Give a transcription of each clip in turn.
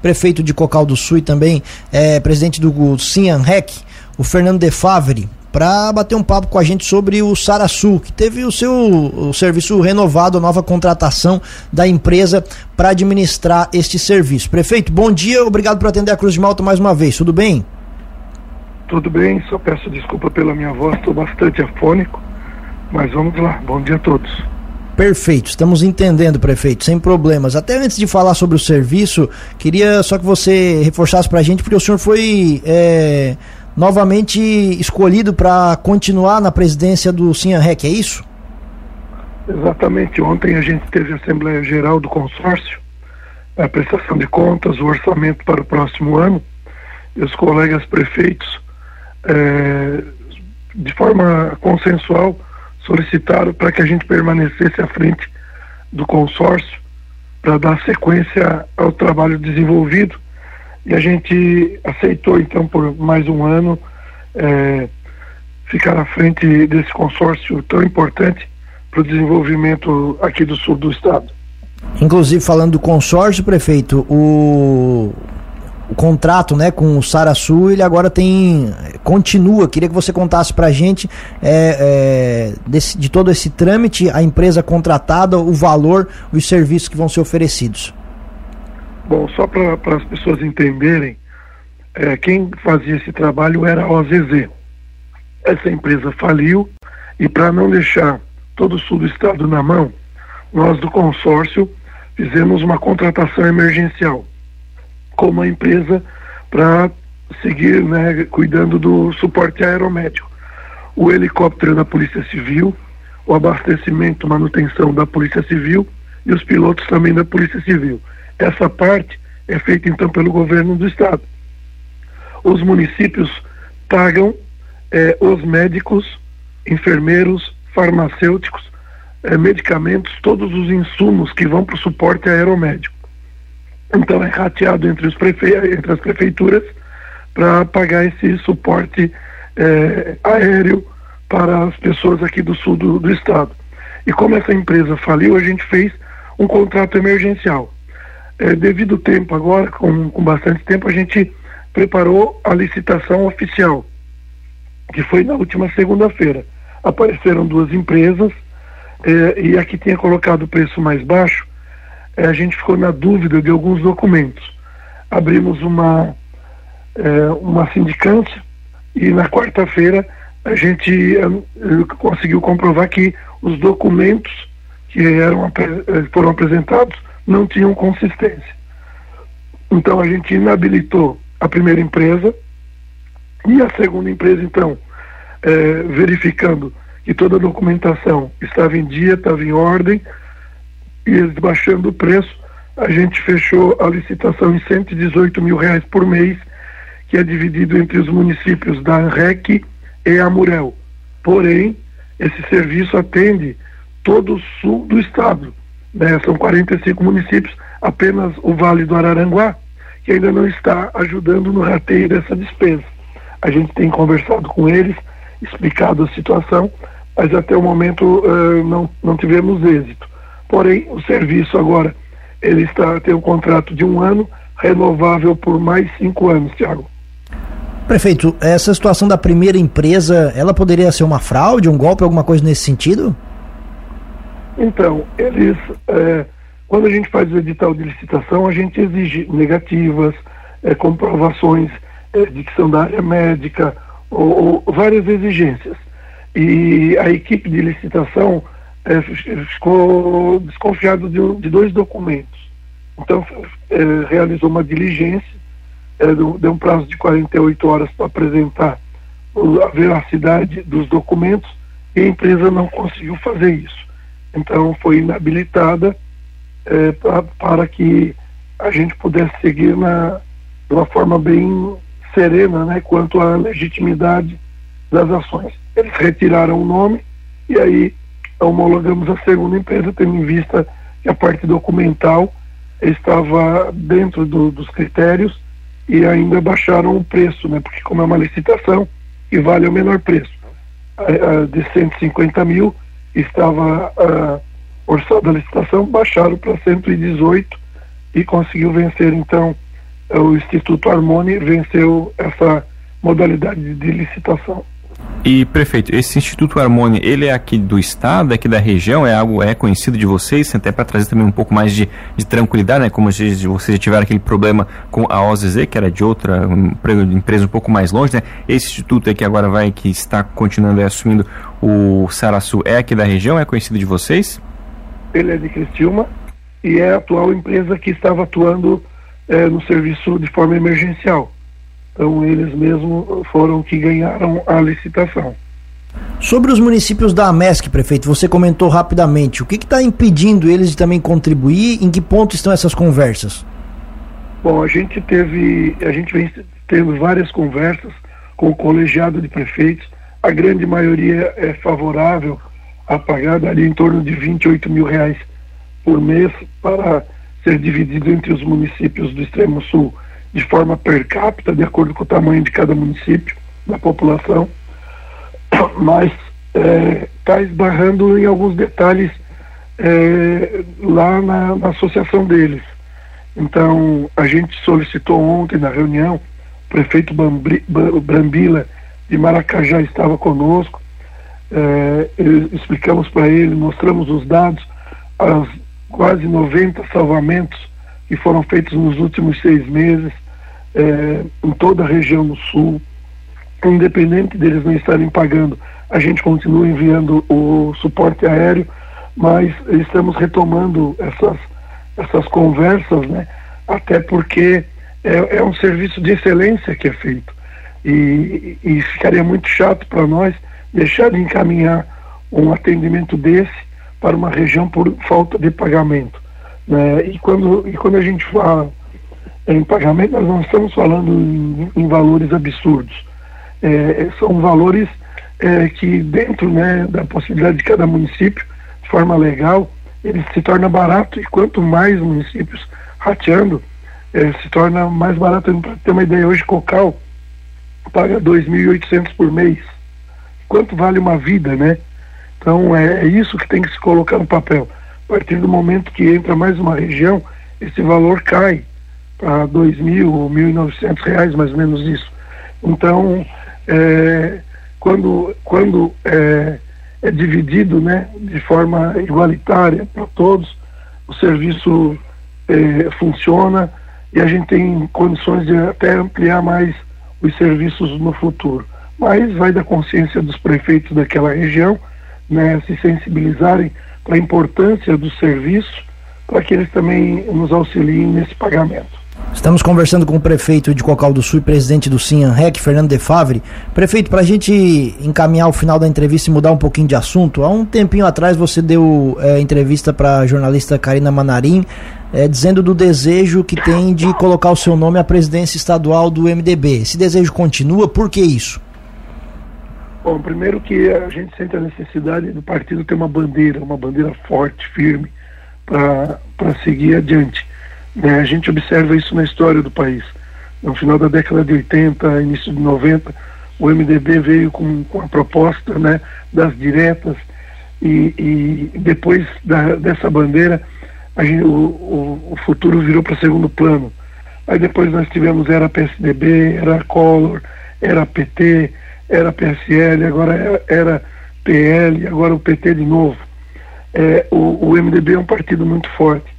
prefeito de Cocal do Sul e também é, presidente do Cianrec, o Fernando De Favre, para bater um papo com a gente sobre o Sarasul, que teve o seu o serviço renovado, a nova contratação da empresa para administrar este serviço. Prefeito, bom dia, obrigado por atender a Cruz de Malta mais uma vez, tudo bem? Tudo bem, só peço desculpa pela minha voz, estou bastante afônico, mas vamos lá, bom dia a todos. Perfeito, estamos entendendo, prefeito, sem problemas. Até antes de falar sobre o serviço, queria só que você reforçasse para a gente, porque o senhor foi é, novamente escolhido para continuar na presidência do Sinharrec, é isso? Exatamente. Ontem a gente teve a Assembleia Geral do Consórcio, a prestação de contas, o orçamento para o próximo ano, e os colegas prefeitos, é, de forma consensual, solicitaram para que a gente permanecesse à frente do consórcio para dar sequência ao trabalho desenvolvido e a gente aceitou então por mais um ano é, ficar à frente desse consórcio tão importante para o desenvolvimento aqui do sul do estado. Inclusive falando do consórcio, prefeito, o, contrato né, com o Sarasul, ele agora tem. continua. Queria que você contasse para a gente é, é, desse, de todo esse trâmite, a empresa contratada, o valor, os serviços que vão ser oferecidos. Bom, só para as pessoas entenderem, é, quem fazia esse trabalho era a OZZ. Essa empresa faliu e para não deixar todo o sul do estado na mão, nós do consórcio fizemos uma contratação emergencial com uma empresa para seguir né, cuidando do suporte aeromédico. O helicóptero da Polícia Civil, o abastecimento, manutenção da Polícia Civil e os pilotos também da Polícia Civil. Essa parte é feita então pelo governo do estado. Os municípios pagam eh, os médicos, enfermeiros, farmacêuticos, eh, medicamentos, todos os insumos que vão para o suporte aeromédico. Então é rateado entre, os prefe... entre as prefeituras para pagar esse suporte eh, aéreo para as pessoas aqui do sul do, do estado. E como essa empresa faliu, a gente fez um contrato emergencial é, devido ao tempo agora, com, com bastante tempo, a gente preparou a licitação oficial, que foi na última segunda-feira. Apareceram duas empresas é, e a que tinha colocado o preço mais baixo, é, a gente ficou na dúvida de alguns documentos. Abrimos uma, é, uma sindicância e na quarta-feira a gente é, conseguiu comprovar que os documentos que eram, é, foram apresentados não tinham consistência. Então a gente inabilitou a primeira empresa e a segunda empresa, então, é, verificando que toda a documentação estava em dia, estava em ordem, e eles baixando o preço, a gente fechou a licitação em 118 mil reais por mês, que é dividido entre os municípios da ANREC e Amurel. Porém, esse serviço atende todo o sul do estado né, são 45 municípios, apenas o Vale do Araranguá, que ainda não está ajudando no rateio dessa despesa. A gente tem conversado com eles, explicado a situação, mas até o momento uh, não, não tivemos êxito. Porém, o serviço agora, ele está tem um contrato de um ano, renovável por mais cinco anos, Tiago. Prefeito, essa situação da primeira empresa, ela poderia ser uma fraude, um golpe, alguma coisa nesse sentido? Então, eles, é, quando a gente faz o edital de licitação, a gente exige negativas, é, comprovações é, de que são da área médica, ou, ou, várias exigências. E a equipe de licitação é, ficou desconfiada de, de, dois documentos. Então, é, realizou uma diligência, é, deu um prazo de 48 horas para apresentar a veracidade dos documentos e a empresa não conseguiu fazer isso. Então foi inabilitada é, pra, para que a gente pudesse seguir na, de uma forma bem serena né, quanto à legitimidade das ações. Eles retiraram o nome e aí homologamos a segunda empresa, tendo em vista que a parte documental estava dentro do, dos critérios e ainda baixaram o preço, né, porque como é uma licitação e vale o menor preço, de 150 mil estava orçada a licitação, baixaram para 118 e conseguiu vencer então o Instituto Harmoni venceu essa modalidade de licitação. E prefeito, esse Instituto Harmônia, ele é aqui do estado, é aqui da região, é algo é conhecido de vocês, até para trazer também um pouco mais de, de tranquilidade, né? Como vocês, vocês tiveram aquele problema com a OZZ, que era de outra empresa um pouco mais longe, né? Esse instituto aqui agora vai que está continuando assumindo o Saraçu, é aqui da região, é conhecido de vocês? Ele é de Criciúma e é a atual empresa que estava atuando é, no serviço de forma emergencial. Então eles mesmos foram que ganharam a licitação. Sobre os municípios da AMESC, prefeito, você comentou rapidamente. O que está impedindo eles de também contribuir? Em que ponto estão essas conversas? Bom, a gente teve, a gente vem tendo várias conversas com o colegiado de prefeitos. A grande maioria é favorável a pagar ali em torno de 28 mil reais por mês para ser dividido entre os municípios do extremo sul de forma per capita, de acordo com o tamanho de cada município, da população, mas está é, tá esbarrando em alguns detalhes é, lá na, na, associação deles. Então, a gente solicitou ontem na reunião, o prefeito Bambri, Brambila de Maracajá estava conosco, é, explicamos para ele, mostramos os dados, as quase 90 salvamentos que foram feitos nos últimos seis meses é, em toda a região do sul, independente deles não estarem pagando, a gente continua enviando o suporte aéreo, mas estamos retomando essas, essas conversas, né? até porque é, é um serviço de excelência que é feito. E, e ficaria muito chato para nós deixar de encaminhar um atendimento desse para uma região por falta de pagamento. Né? E, quando, e quando a gente fala em pagamento, nós não estamos falando em, em valores absurdos. É, são valores é, que, dentro né, da possibilidade de cada município, de forma legal, ele se torna barato e quanto mais municípios rateando, é, se torna mais barato. Para ter uma ideia, hoje Cocal paga R$ 2.800 por mês. Quanto vale uma vida, né? Então é, é isso que tem que se colocar no papel. A partir do momento que entra mais uma região, esse valor cai para dois mil ou mil novecentos reais, mais ou menos isso. Então, é, quando, quando é, é, dividido né, de forma igualitária para todos, o serviço é, funciona e a gente tem condições de até ampliar mais os serviços no futuro. Mas vai da consciência dos prefeitos daquela região, né, se sensibilizarem para a importância do serviço, para que eles também nos auxiliem nesse pagamento. Estamos conversando com o prefeito de Cocal do Sul e presidente do Rec, Fernando De Favre. Prefeito, para a gente encaminhar o final da entrevista e mudar um pouquinho de assunto, há um tempinho atrás você deu é, entrevista para a jornalista Karina Manarim, é, dizendo do desejo que tem de colocar o seu nome à presidência estadual do MDB. Esse desejo continua, por que isso? Bom, primeiro que a gente sente a necessidade do partido ter uma bandeira, uma bandeira forte, firme, para seguir adiante. Né? A gente observa isso na história do país. No final da década de 80, início de 90, o MDB veio com, com a proposta né, das diretas e, e depois da, dessa bandeira gente, o, o, o, futuro virou para segundo plano. Aí depois nós tivemos era PSDB, era Collor, era PT, era PSL, agora era, era PL, agora o PT de novo. É, o, o MDB é um partido muito forte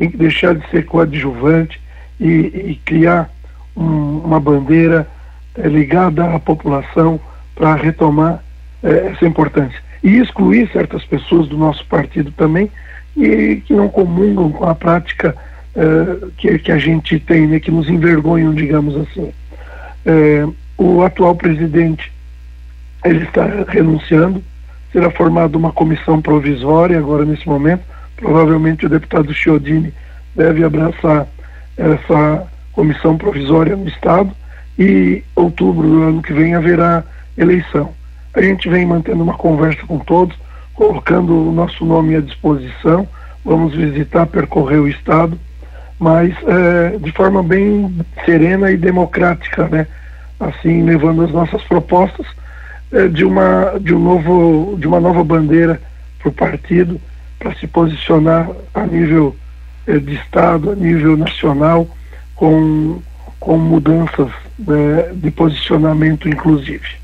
tem que deixar de ser coadjuvante e, e criar um, uma bandeira é, ligada à população para retomar é, essa importância. E excluir certas pessoas do nosso partido também e que não comungam com a prática é, que, que, a gente tem, né, que nos envergonham, digamos assim. o atual presidente ele está renunciando, será formada uma comissão provisória agora nesse momento Provavelmente o deputado Chiodini deve abraçar essa comissão provisória no Estado e outubro do ano que vem haverá eleição. A gente vem mantendo uma conversa com todos, colocando o nosso nome à disposição, vamos visitar, percorrer o Estado, mas é, de forma bem serena e democrática, né? Assim, levando as nossas propostas de, uma, de, um novo, de uma nova bandeira para o partido, para se posicionar a nível eh, de Estado, a nível nacional, com com mudanças né, de posicionamento, inclusive.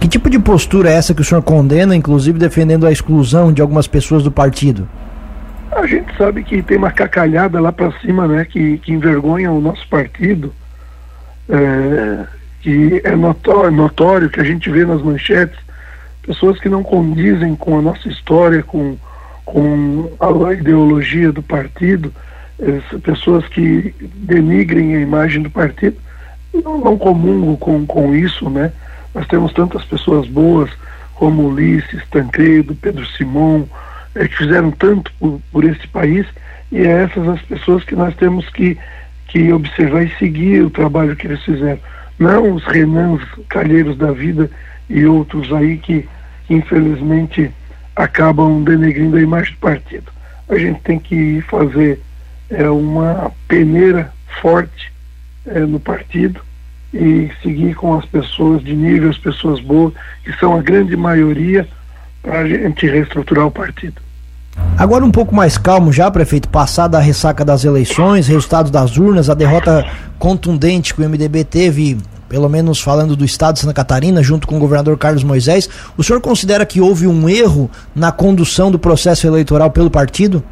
Que tipo de postura é essa que o senhor condena, inclusive defendendo a exclusão de algumas pessoas do partido? A gente sabe que tem uma cacalhada lá para cima, né, que, que envergonha o nosso partido, é, que é notório, notório, que a gente vê nas manchetes, pessoas que não condizem com a nossa história, com, com a ideologia do partido, pessoas que denigrem a imagem do partido, não, não comungo com, com isso, né? Nós temos tantas pessoas boas como Ulisses, Tancredo, Pedro Simão, é, que fizeram tanto por, por esse país, e é essas as pessoas que nós temos que, que observar e seguir o trabalho que eles fizeram. Não os Renans Calheiros da vida e outros aí que, infelizmente acabam denegrindo a imagem do partido. A gente tem que fazer é, uma peneira forte é, no partido e seguir com as pessoas de nível, as pessoas boas, que são a grande maioria, para a gente reestruturar o partido. Agora um pouco mais calmo já, prefeito, passada a ressaca das eleições, resultados das urnas, a derrota contundente que o MDB teve, pelo menos falando do estado de Santa Catarina, junto com o governador Carlos Moisés, o senhor considera que houve um erro na condução do processo eleitoral pelo partido?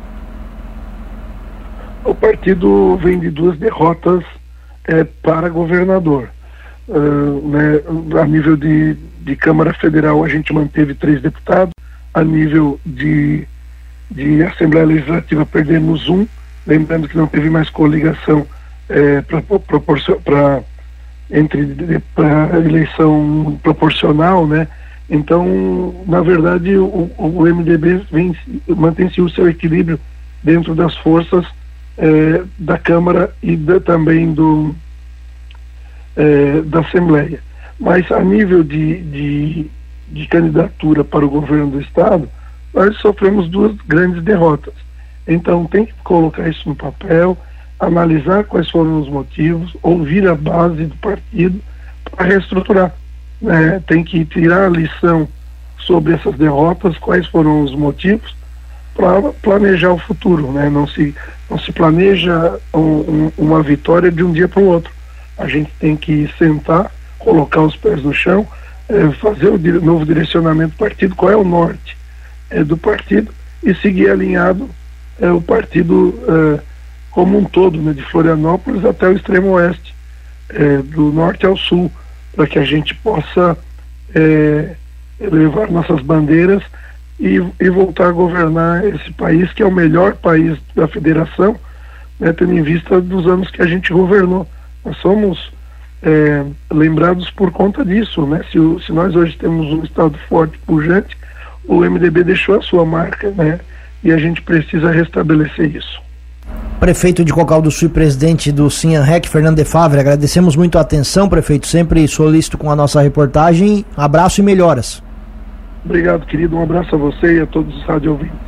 O partido vem de duas derrotas é, para governador. Uh, né, a nível de, de Câmara Federal, a gente manteve três deputados. A nível de, de Assembleia Legislativa, perdemos um. Lembrando que não teve mais coligação é, para entre para eleição proporcional, né? Então, na verdade, o, o MDB mantém-se o seu equilíbrio dentro das forças é, da Câmara e da, também do, é, da Assembleia. Mas a nível de, de, de candidatura para o governo do Estado, nós sofremos duas grandes derrotas. Então tem que colocar isso no papel, analisar quais foram os motivos, ouvir a base do partido para reestruturar. Né? Tem que tirar a lição sobre essas derrotas, quais foram os motivos, para planejar o futuro. Né? Não, se, não se planeja um, um, uma vitória de um dia para o outro a gente tem que sentar, colocar os pés no chão, é, fazer o novo direcionamento do partido, qual é o norte é, do partido e seguir alinhado é, o partido como um todo, né, de Florianópolis até o extremo oeste, é, do norte ao sul, para que a gente possa é, levar nossas bandeiras e, e, voltar a governar esse país, que é o melhor país da federação, né, tendo em vista dos anos que a gente governou. Nós somos é, lembrados por conta disso, né? Se, se nós hoje temos um Estado forte, pujante, o MDB deixou a sua marca, né? E a gente precisa restabelecer isso. Prefeito de Cocal do Sul e presidente do Sinhanrec, Fernando de Favre, agradecemos muito a atenção, prefeito, sempre solícito com a nossa reportagem. Abraço e melhoras. Obrigado, querido. Um abraço a você e a todos os rádio ouvintes.